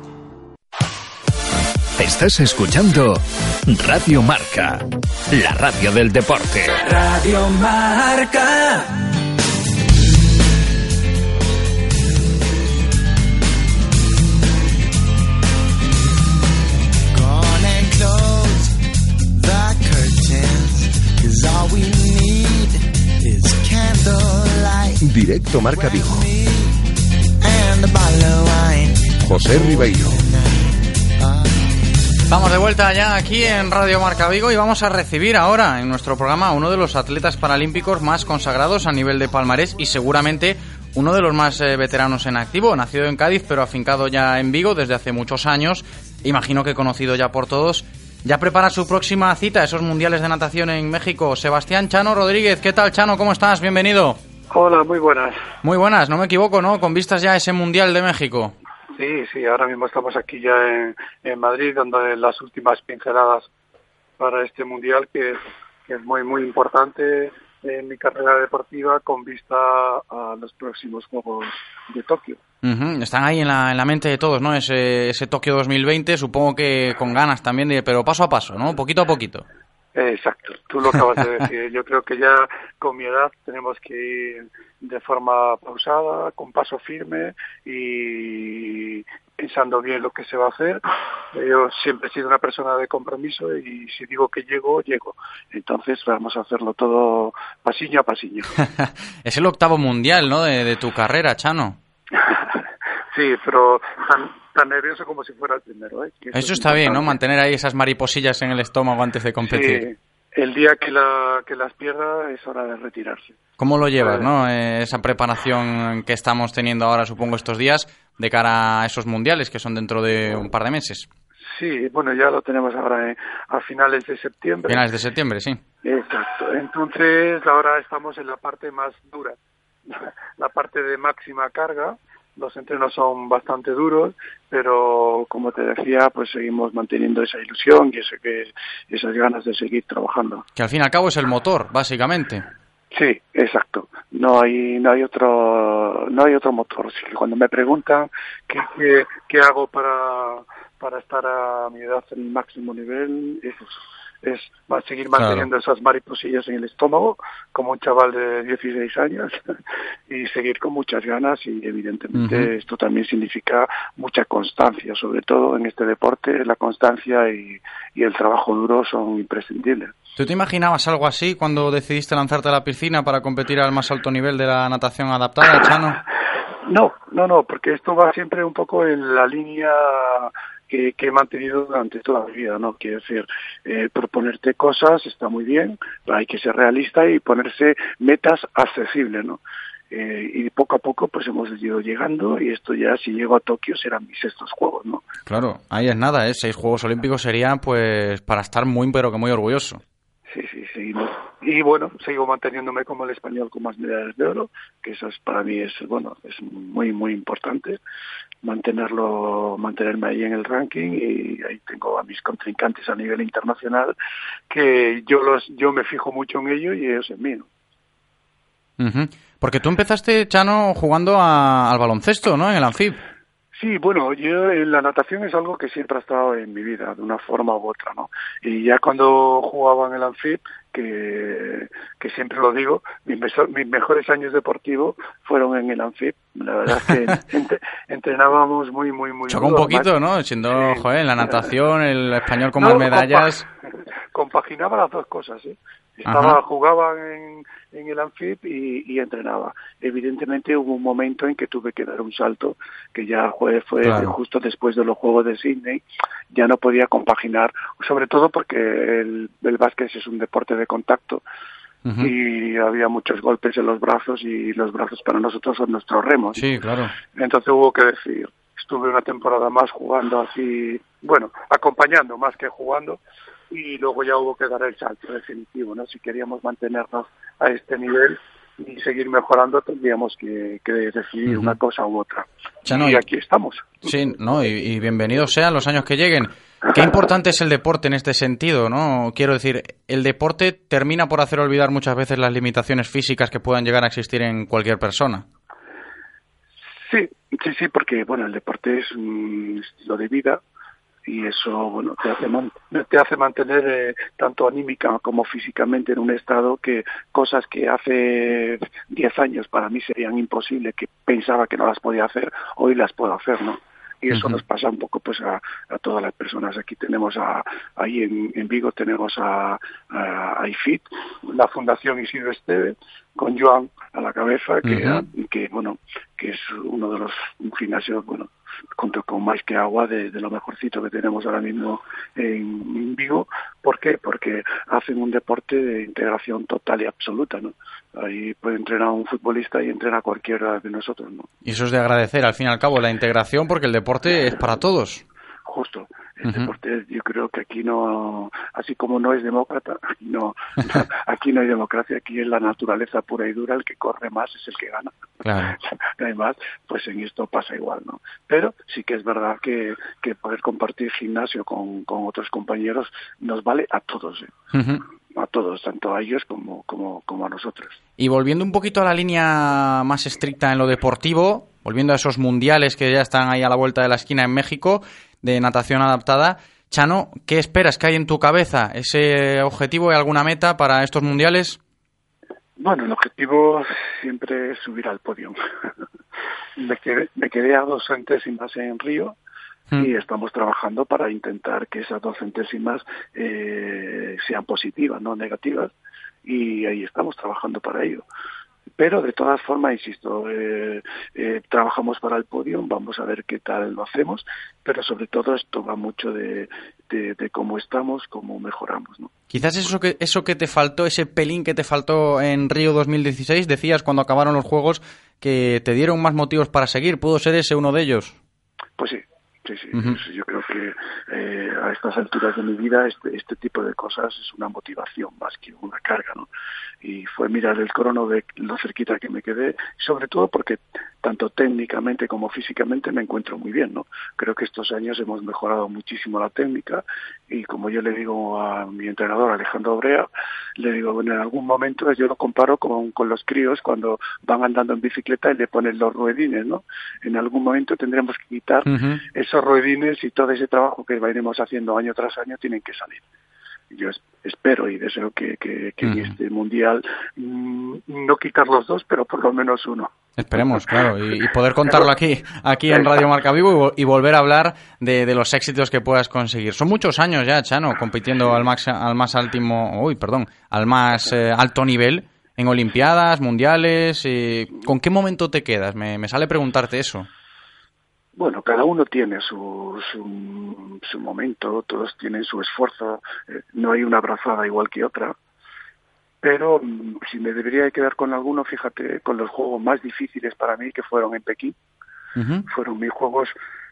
Estás escuchando Radio Marca, la radio del deporte. Radio Marca. Gone and close the curtains. 'cause all we need is candlelight Directo Marca Vigo. José Ribeiro. Estamos de vuelta ya aquí en Radio Marca Vigo y vamos a recibir ahora en nuestro programa a uno de los atletas paralímpicos más consagrados a nivel de palmarés y seguramente uno de los más eh, veteranos en activo, nacido en Cádiz pero afincado ya en Vigo desde hace muchos años, imagino que conocido ya por todos. Ya prepara su próxima cita, esos mundiales de natación en México. Sebastián Chano Rodríguez, ¿qué tal Chano? ¿Cómo estás? Bienvenido. Hola, muy buenas. Muy buenas, no me equivoco, ¿no? Con vistas ya a ese mundial de México. Sí, sí, ahora mismo estamos aquí ya en, en Madrid dando las últimas pinceladas para este mundial que, que es muy, muy importante en mi carrera deportiva con vista a los próximos Juegos de Tokio. Ujú, Están ahí en la, en la mente de todos, ¿no? Ese, ese Tokio 2020, supongo que con ganas también, de, pero paso a paso, ¿no? Poquito a poquito. Exacto, tú lo acabas de decir. Yo creo que ya con mi edad tenemos que ir de forma pausada, con paso firme y pensando bien lo que se va a hacer. Yo siempre he sido una persona de compromiso y si digo que llego, llego. Entonces vamos a hacerlo todo pasillo a pasillo. <laughs> es el octavo mundial, ¿no? De, de tu carrera, Chano. <laughs> Sí, pero tan, tan nervioso como si fuera el primero. ¿eh? Eso es está bien, ¿no? Mantener ahí esas mariposillas en el estómago antes de competir. Sí, el día que, la, que las pierda es hora de retirarse. ¿Cómo lo llevas, Eh, no? Eh, esa preparación que estamos teniendo ahora, supongo, estos días, de cara a esos mundiales que son dentro de un par de meses. Sí, bueno, ya lo tenemos ahora eh, a finales de septiembre. Finales de septiembre, sí. Exacto. Entonces, ahora estamos en la parte más dura, <laughs> la parte de máxima carga. Los entrenos son bastante duros, pero como te decía, pues seguimos manteniendo esa ilusión y ese que, esas ganas de seguir trabajando. Que al fin y al cabo es el motor, básicamente. Sí, exacto. No hay, no hay otro, no hay otro motor. Así que cuando me preguntan qué, qué, qué hago para, para estar a mi edad en el máximo nivel, es, es va- seguir Claro. manteniendo esas mariposillas en el estómago, como un chaval de 16 años, <laughs> y seguir con muchas ganas. Y evidentemente esto también significa mucha constancia, sobre todo en este deporte, la constancia y, y el trabajo duro son imprescindibles. ¿Tú te imaginabas algo así cuando decidiste lanzarte a la piscina para competir al más alto nivel de la natación adaptada, Chano? <laughs> No, no, no, porque esto va siempre un poco en la línea que, que he mantenido durante toda mi vida, ¿no? Quiero decir, eh, proponerte cosas está muy bien, pero hay que ser realista y ponerse metas accesibles, ¿no? Eh, y poco a poco pues hemos ido llegando y esto ya si llego a Tokio serán mis sextos juegos, ¿no? Claro, ahí es nada, ¿eh? Seis Juegos Olímpicos serían, pues, para estar muy, pero que muy orgulloso. Sí, sí, seguimos. Y bueno, sigo manteniéndome como el español con más medallas de oro, que eso es, para mí es, bueno, es muy, muy importante mantenerlo, mantenerme ahí en el ranking y ahí tengo a mis contrincantes a nivel internacional que yo los, yo me fijo mucho en ellos y ellos en mí. ¿no? Porque tú empezaste, Chano, jugando a- al baloncesto, ¿no? En el Anfib. Sí, bueno, yo eh, la natación es algo que siempre ha estado en mi vida, de una forma u otra, ¿no? Y ya cuando jugaba en el Anfib, que, que siempre lo digo, mis, meso- mis mejores años deportivos fueron en el Anfib. La verdad es que <laughs> entre- entrenábamos muy, muy, muy Choca un poquito, además. ¿no? Siendo, joder, la natación, el español con No, más compa- medallas. <laughs> compaginaba las dos cosas, ¿eh? Estaba, Ajá. jugaba en, en el Anfib y, y entrenaba. Evidentemente hubo un momento en que tuve que dar un salto, que ya fue, fue Claro. justo después de los Juegos de Sydney, ya no podía compaginar, sobre todo porque el, el básquet es un deporte de contacto y había muchos golpes en los brazos y los brazos para nosotros son nuestros remos. Sí, claro. Entonces hubo que decir, estuve una temporada más jugando así, bueno, acompañando más que jugando, y luego ya hubo que dar el salto definitivo, ¿no? Si queríamos mantenernos a este nivel y seguir mejorando, tendríamos que, que decidir una cosa u otra. Chano, y y- aquí estamos. Sí, no, y, y bienvenidos sean los años que lleguen. Qué importante es el deporte en este sentido, ¿no? Quiero decir, el deporte termina por hacer olvidar muchas veces las limitaciones físicas que puedan llegar a existir en cualquier persona. Sí, sí, sí, porque bueno, el deporte es un estilo de vida y eso bueno te hace man- te hace mantener eh, tanto anímica como físicamente en un estado que cosas que hace 10 años para mí serían imposibles que pensaba que no las podía hacer hoy las puedo hacer no y eso nos pasa un poco pues a, a todas las personas. Aquí tenemos a ahí en, en Vigo tenemos a, a, a IFIT la fundación Isidro Esteve con Joan a la cabeza que, que bueno que es uno de los gimnasios bueno junto con más que agua de, de lo mejorcito que tenemos ahora mismo en, en Vigo ¿por qué? porque hacen un deporte de integración total y absoluta ¿no? ahí puede entrenar un futbolista y entrena cualquiera de nosotros ¿no? Y eso es de agradecer, al fin y al cabo, la integración, porque el deporte es para todos. justo el Ujú. deporte yo creo que aquí no así como no es demócrata <laughs> aquí no <laughs> aquí no hay democracia aquí es la naturaleza pura y dura el que corre más es el que gana Claro. <laughs> además pues en esto pasa igual no pero sí que es verdad que, que poder compartir gimnasio con, con otros compañeros nos vale a todos ¿eh? A todos tanto a ellos como como como a nosotros Y volviendo un poquito a la línea más estricta en lo deportivo, volviendo a esos mundiales que ya están ahí a la vuelta de la esquina en México, de natación adaptada, Chano, ¿qué esperas que hay en tu cabeza? ¿Ese objetivo y alguna meta para estos mundiales? Bueno, el objetivo siempre es subir al podio. <laughs> me, quedé, me quedé a dos centésimas en Río y estamos trabajando para intentar que esas dos centésimas eh, sean positivas, no negativas. Y ahí estamos trabajando para ello. Pero de todas formas, insisto, eh, eh, trabajamos para el podio, vamos a ver qué tal lo hacemos, pero sobre todo esto va mucho de, de, de cómo estamos, cómo mejoramos. ¿no? Quizás eso que, eso que te faltó, ese pelín que te faltó en Río 2016, decías cuando acabaron los Juegos que te dieron más motivos para seguir. ¿Pudo ser ese uno de ellos? Pues sí, sí, sí. Pues Yo creo que eh, a estas alturas de mi vida este, este tipo de cosas es una motivación más que una carga, ¿no? Y fue mirar el crono de lo cerquita que me quedé, sobre todo porque tanto técnicamente como físicamente me encuentro muy bien, ¿no? Creo que estos años hemos mejorado muchísimo la técnica y como yo le digo a mi entrenador Alejandro Obrea, le digo, bueno, en algún momento yo lo comparo con, con los críos cuando van andando en bicicleta y le ponen los ruedines, ¿no? En algún momento tendremos que quitar esos ruedines y todo ese trabajo que iremos haciendo año tras año tienen que salir. Yo es- espero y deseo que, que, este mundial mm, no quitar los dos, pero por lo menos uno. Esperemos, claro, y, poder contarlo aquí, aquí en Radio Marca Vivo y, vo- y volver a hablar de, de los éxitos que puedas conseguir. Son muchos años ya, Chano, compitiendo al, max, al más último, uy, perdón, al más eh, alto nivel en Olimpiadas, Mundiales. eh, ¿Con qué momento te quedas? Me, me sale preguntarte eso. Bueno, cada uno tiene su, su, su momento, todos tienen su esfuerzo, eh, no hay una abrazada igual que otra. Pero mm, si me debería de quedar con alguno, fíjate, con los juegos más difíciles para mí que fueron en Pekín, fueron mis juegos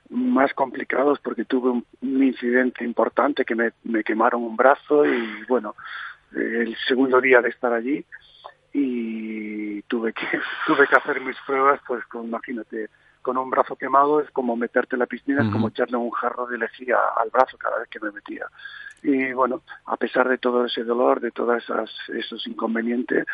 más complicados porque tuve un, un incidente importante que me, me quemaron un brazo y bueno, el segundo día de estar allí y tuve que <laughs> tuve que hacer mis pruebas pues con imagínate con un brazo quemado es como meterte en la piscina, es como echarle un jarro de lejía al brazo cada vez que me metía. Y bueno, a pesar de todo ese dolor, de todos esos inconvenientes,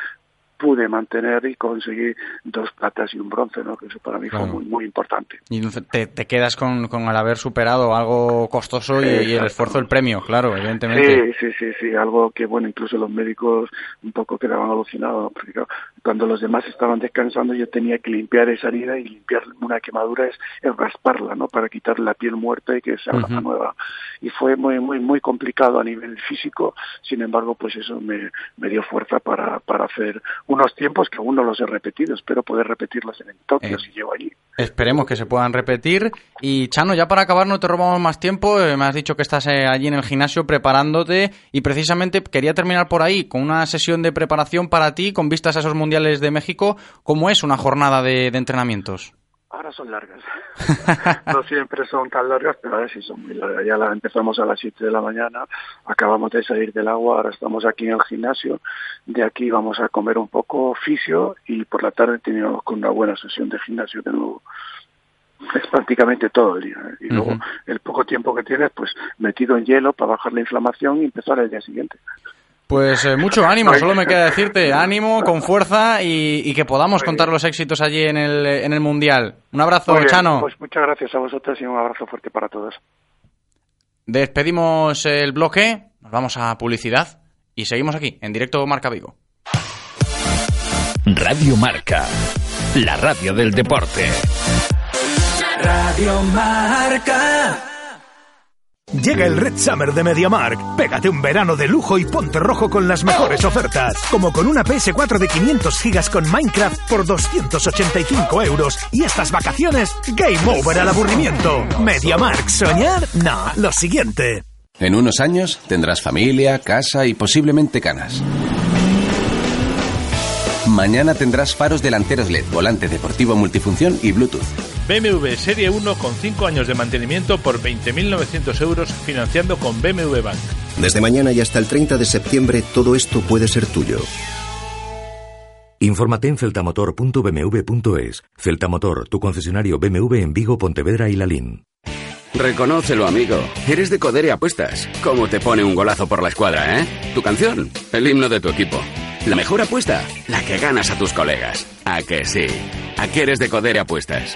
pude mantener y conseguir dos platas y un bronce, ¿no? Que eso para mí Claro. fue muy, muy importante. Y te, te quedas con, con el haber superado algo costoso y, y el esfuerzo del premio, claro, evidentemente. Sí, sí, sí, sí, algo que, bueno, incluso los médicos un poco quedaban alucinados, porque claro, cuando los demás estaban descansando yo tenía que limpiar esa herida y limpiar una quemadura es, es rasparla, ¿no? Para quitar la piel muerta y que salga Ujú. nueva. Y fue muy, muy, muy complicado a nivel físico, sin embargo, pues eso me, me dio fuerza para, para hacer unos tiempos que aún no los he repetido, espero poder repetirlos en Tokio Eh. si llego allí. Esperemos que se puedan repetir. Y Chano, ya para acabar, no te robamos más tiempo. eh, me has dicho que estás eh, allí en el gimnasio preparándote y precisamente quería terminar por ahí con una sesión de preparación para ti con vistas a esos mundiales de México. ¿Cómo es una jornada de, de entrenamientos? Ahora son largas. <laughs> no siempre son tan largas, pero ahora sí son muy largas. Ya la empezamos a las 7 de la mañana, acabamos de salir del agua, ahora estamos aquí en el gimnasio. De aquí vamos a comer un poco fisio y por la tarde tenemos con una buena sesión de gimnasio de nuevo. Es prácticamente todo el día. ¿eh? Y luego el poco tiempo que tienes, pues metido en hielo para bajar la inflamación y empezar el día siguiente. Pues eh, mucho <laughs> ánimo, solo me queda decirte ánimo, con fuerza y, y que podamos contar los éxitos allí en el, en el Mundial. Un abrazo, bien, Chano. Pues muchas gracias a vosotros y un abrazo fuerte para todos. Despedimos el bloque, nos vamos a publicidad y seguimos aquí, en directo Marca Vigo. Radio Marca, la radio del deporte. Radio Marca. Llega el Red Summer de MediaMark. Pégate un verano de lujo y ponte rojo con las mejores ofertas. Como con una PS4 de 500 gigas con Minecraft por 285 euros. Y estas vacaciones, game over al aburrimiento. MediaMark, ¿soñar? No, lo siguiente. En unos años tendrás familia, casa y posiblemente canas. Mañana tendrás faros delanteros LED, volante deportivo multifunción y Bluetooth. BMW Serie 1 con 5 años de mantenimiento por 20.900 euros financiando con BMW Bank. Desde mañana y hasta el 30 de septiembre todo esto puede ser tuyo. Infórmate en celtamotor.bmw.es. Celtamotor, tu concesionario BMW en Vigo, Pontevedra y Lalín. Reconócelo, amigo. Eres de Codere Apuestas. ¿Cómo te pone un golazo por la escuadra, eh? Tu canción, el himno de tu equipo. La mejor apuesta, la que ganas a tus colegas. ¿A que sí? ¿A que eres de Codere Apuestas?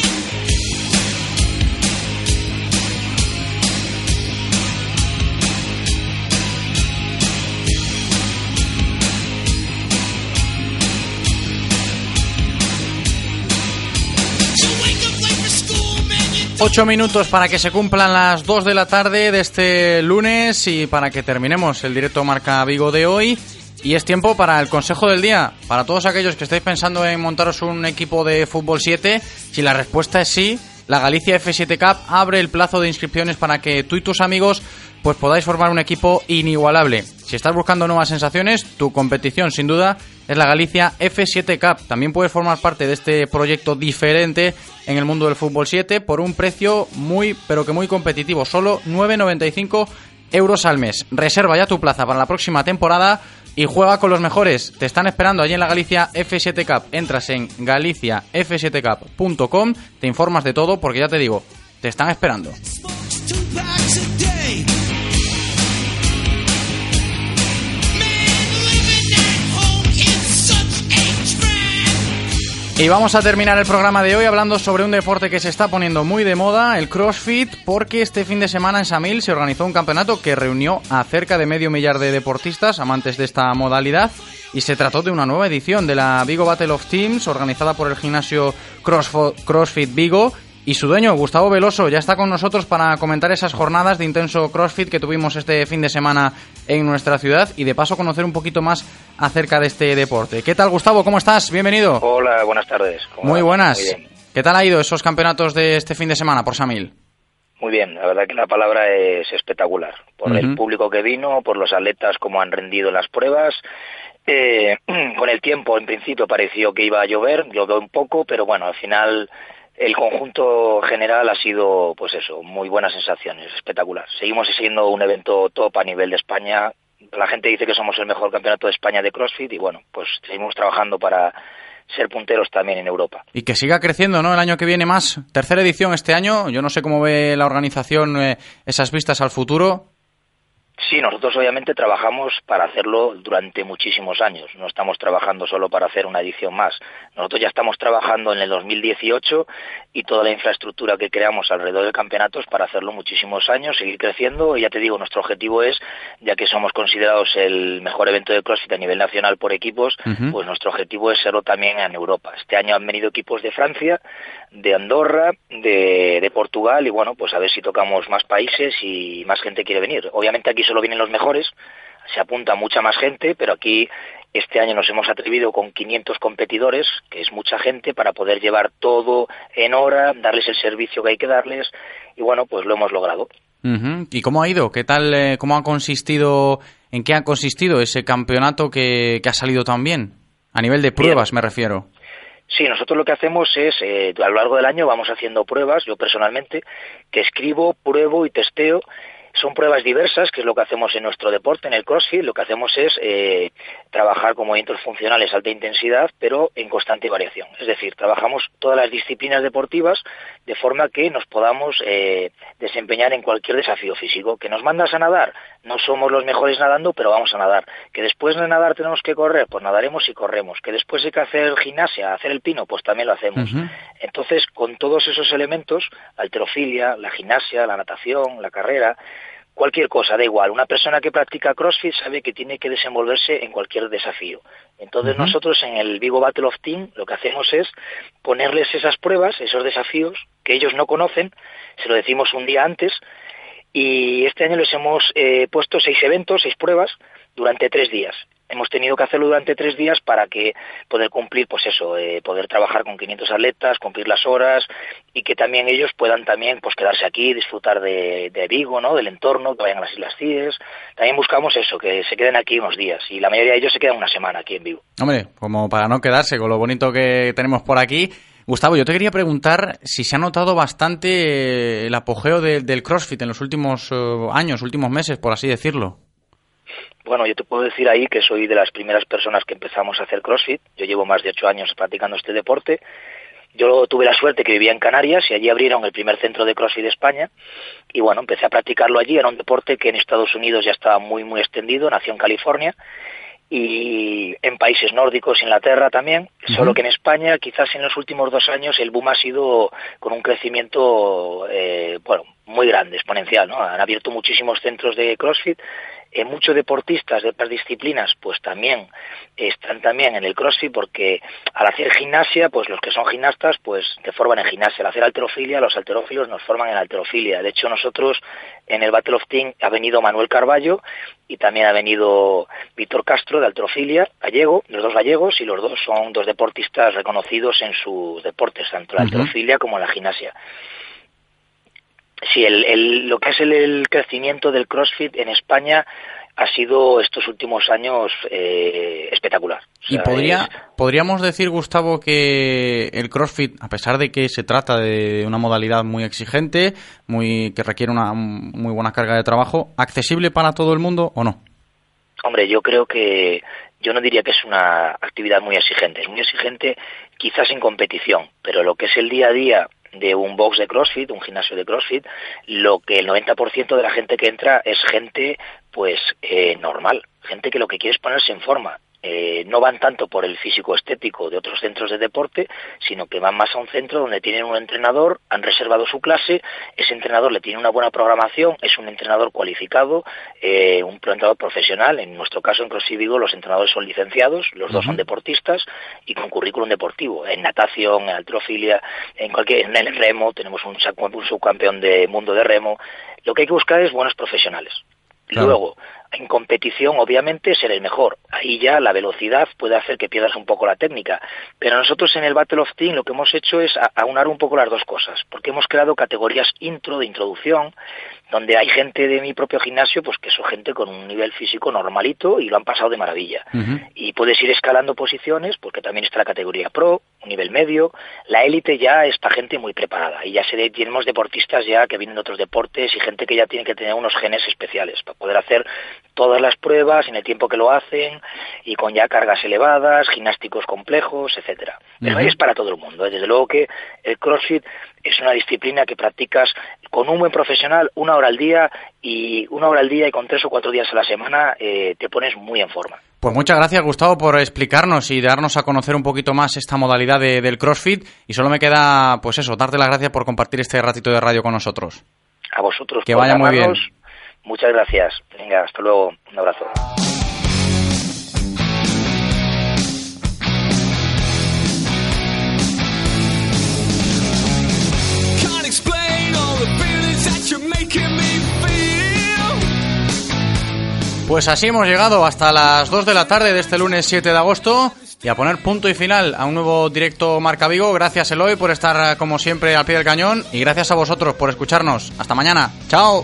Ocho minutos para que se cumplan las 2 de la tarde de este lunes y para que terminemos el directo Marca Vigo de hoy. Y es tiempo para el consejo del día. Para todos aquellos que estáis pensando en montaros un equipo de fútbol 7, si la respuesta es sí, la Galicia F7 Cup abre el plazo de inscripciones para que tú y tus amigos pues podáis formar un equipo inigualable. Si estás buscando nuevas sensaciones, tu competición sin duda es la Galicia F7 Cup. También puedes formar parte de este proyecto diferente en el mundo del fútbol 7 por un precio muy pero que muy competitivo, solo 9.95 euros al mes. Reserva ya tu plaza para la próxima temporada y juega con los mejores. Te están esperando allí en la Galicia F7 Cup. Entras en galiciaf7cup.com, te informas de todo porque ya te digo, te están esperando. Y vamos a terminar el programa de hoy hablando sobre un deporte que se está poniendo muy de moda, el CrossFit, porque este fin de semana en Samil se organizó un campeonato que reunió a cerca de medio millar de deportistas amantes de esta modalidad y se trató de una nueva edición de la Vigo Battle of Teams organizada por el gimnasio CrossFit Vigo y su dueño, Gustavo Veloso, ya está con nosotros para comentar esas jornadas de intenso CrossFit que tuvimos este fin de semana en nuestra ciudad y de paso conocer un poquito más acerca de este deporte. ¿Qué tal, Gustavo? ¿Cómo estás? Bienvenido. Hola, buenas tardes. ¿Cómo Muy buenas. Muy. ¿Qué tal ha ido esos campeonatos de este fin de semana por Samil? Muy bien, la verdad que la palabra es espectacular. Por el público que vino, por los atletas, cómo han rendido en las pruebas. Eh, <clears throat> con el tiempo, en principio, pareció que iba a llover, llovió un poco, pero bueno, al final el conjunto general ha sido, pues eso, muy buenas sensaciones, espectacular. Seguimos siendo un evento top a nivel de España. La gente dice que somos el mejor campeonato de España de CrossFit y bueno, pues seguimos trabajando para ser punteros también en Europa. Y que siga creciendo, ¿no? El año que viene más. Tercera edición este año. Yo no sé cómo ve la organización eh, esas vistas al futuro. Sí, nosotros obviamente trabajamos para hacerlo durante muchísimos años. No estamos trabajando solo para hacer una edición más. Nosotros ya estamos trabajando en el 2018 y toda la infraestructura que creamos alrededor del campeonato es para hacerlo muchísimos años, seguir creciendo. Y ya te digo, nuestro objetivo es, ya que somos considerados el mejor evento de CrossFit a nivel nacional por equipos, pues nuestro objetivo es serlo también en Europa. Este año han venido equipos de Francia, de Andorra, de, de Portugal y bueno, pues a ver si tocamos más países y más gente quiere venir. Obviamente aquí solo vienen los mejores, se apunta mucha más gente, pero aquí este año nos hemos atrevido con 500 competidores, que es mucha gente, para poder llevar todo en hora, darles el servicio que hay que darles, y bueno, pues lo hemos logrado. ¿Y cómo ha ido? ¿Qué tal, eh, cómo ha consistido, en qué ha consistido ese campeonato que, que ha salido tan bien? A nivel de pruebas, me refiero. Sí, nosotros lo que hacemos es, eh, a lo largo del año vamos haciendo pruebas, yo personalmente, que escribo, pruebo y testeo son pruebas diversas, que es lo que hacemos en nuestro deporte, en el CrossFit. Lo que hacemos es eh, trabajar con movimientos funcionales alta intensidad, pero en constante variación. Es decir, trabajamos todas las disciplinas deportivas de forma que nos podamos eh, desempeñar en cualquier desafío físico. Que nos mandas a nadar, no somos los mejores nadando, pero vamos a nadar. Que después de nadar tenemos que correr, pues nadaremos y corremos. Que después hay que hacer gimnasia, hacer el pino, pues también lo hacemos. Entonces, con todos esos elementos, alterofilia, la gimnasia, la natación, la carrera, cualquier cosa, da igual. Una persona que practica CrossFit sabe que tiene que desenvolverse en cualquier desafío. Entonces nosotros en el Vigo Battle of Team lo que hacemos es ponerles esas pruebas, esos desafíos que ellos no conocen, se lo decimos un día antes y este año les hemos eh, puesto seis eventos, seis pruebas durante tres días hemos tenido que hacerlo durante tres días para que poder cumplir, pues eso, eh, poder trabajar con 500 atletas, cumplir las horas y que también ellos puedan también pues quedarse aquí, disfrutar de, Vigo, ¿no? Del entorno, que vayan a las Islas Cíes. También buscamos eso, que se queden aquí unos días y la mayoría de ellos se quedan una semana aquí en Vigo. Hombre, como para no quedarse con lo bonito que tenemos por aquí. Gustavo, yo te quería preguntar si se ha notado bastante el apogeo del CrossFit en los últimos eh, años, últimos meses, por así decirlo. Bueno, yo te puedo decir ahí que soy de las primeras personas que empezamos a hacer CrossFit. Yo llevo más de ocho años practicando este deporte. Yo tuve la suerte que vivía en Canarias y allí abrieron el primer centro de CrossFit de España. Y bueno, empecé a practicarlo allí. Era un deporte que en Estados Unidos ya estaba muy, muy extendido. Nació en California y en países nórdicos, Inglaterra también, solo que en España quizás en los últimos dos años el boom ha sido con un crecimiento eh, bueno muy grande, exponencial, ¿no? Han abierto muchísimos centros de CrossFit eh, muchos deportistas de otras disciplinas pues también están también en el CrossFit porque al hacer gimnasia pues los que son gimnastas pues te forman en gimnasia. Al hacer alterofilia los alterófilos nos forman en alterofilia. De hecho nosotros en el Battle of Team ha venido Manuel Carballo y también ha venido Víctor Castro de alterofilia gallego los dos gallegos y los dos son dos deportistas reconocidos en sus deportes tanto la alterofilia como la gimnasia sí, el, lo que es el, crecimiento del CrossFit en España ha sido estos últimos años eh, espectacular. y podría, podríamos decir, Gustavo, que el CrossFit, a pesar de que se trata de una modalidad muy exigente, muy que requiere una muy buena carga de trabajo, accesible para todo el mundo o no? Hombre, yo creo que yo no diría que es una actividad muy exigente. Es muy exigente quizás en competición, pero lo que es el día a día de un box de CrossFit, un gimnasio de CrossFit, lo que el 90% de la gente que entra es gente pues eh, normal, gente que lo que quiere es ponerse en forma. Eh, no van tanto por el físico estético de otros centros de deporte, sino que van más a un centro donde tienen un entrenador, han reservado su clase, ese entrenador le tiene una buena programación, es un entrenador cualificado, eh, un entrenador profesional, en nuestro caso en CrossFit Vigo los entrenadores son licenciados, los dos son deportistas y con currículum deportivo, en natación, en altrofilia, en cualquier, en el remo, tenemos un, un subcampeón de mundo de remo, lo que hay que buscar es buenos profesionales. Luego, en competición, obviamente, ser el mejor. Ahí ya la velocidad puede hacer que pierdas un poco la técnica. Pero nosotros en el Battle of Team lo que hemos hecho es aunar un poco las dos cosas, porque hemos creado categorías intro, de introducción, donde hay gente de mi propio gimnasio, pues que son gente con un nivel físico normalito y lo han pasado de maravilla. Y puedes ir escalando posiciones, porque también está la categoría pro, un nivel medio. La élite ya está gente muy preparada y ya se tenemos deportistas ya que vienen de otros deportes y gente que ya tiene que tener unos genes especiales para poder hacer todas las pruebas en el tiempo que lo hacen y con ya cargas elevadas, gimnásticos complejos, etcétera. Pero es para todo el mundo. ¿eh? Desde luego que el CrossFit es una disciplina que practicas con un buen profesional una hora al día y una hora al día y con tres o cuatro días a la semana eh, te pones muy en forma. Pues muchas gracias Gustavo por explicarnos y darnos a conocer un poquito más esta modalidad del CrossFit y solo me queda pues eso, darte las gracias por compartir este ratito de radio con nosotros. A vosotros. Que vaya muy bien. Muchas gracias. Venga, hasta luego. Un abrazo. Pues así hemos llegado hasta las 2 de la tarde de este lunes 7 de agosto y a poner punto y final a un nuevo directo Marca Vigo. Gracias Eloy por estar como siempre al pie del cañón y gracias a vosotros por escucharnos. Hasta mañana. Chao.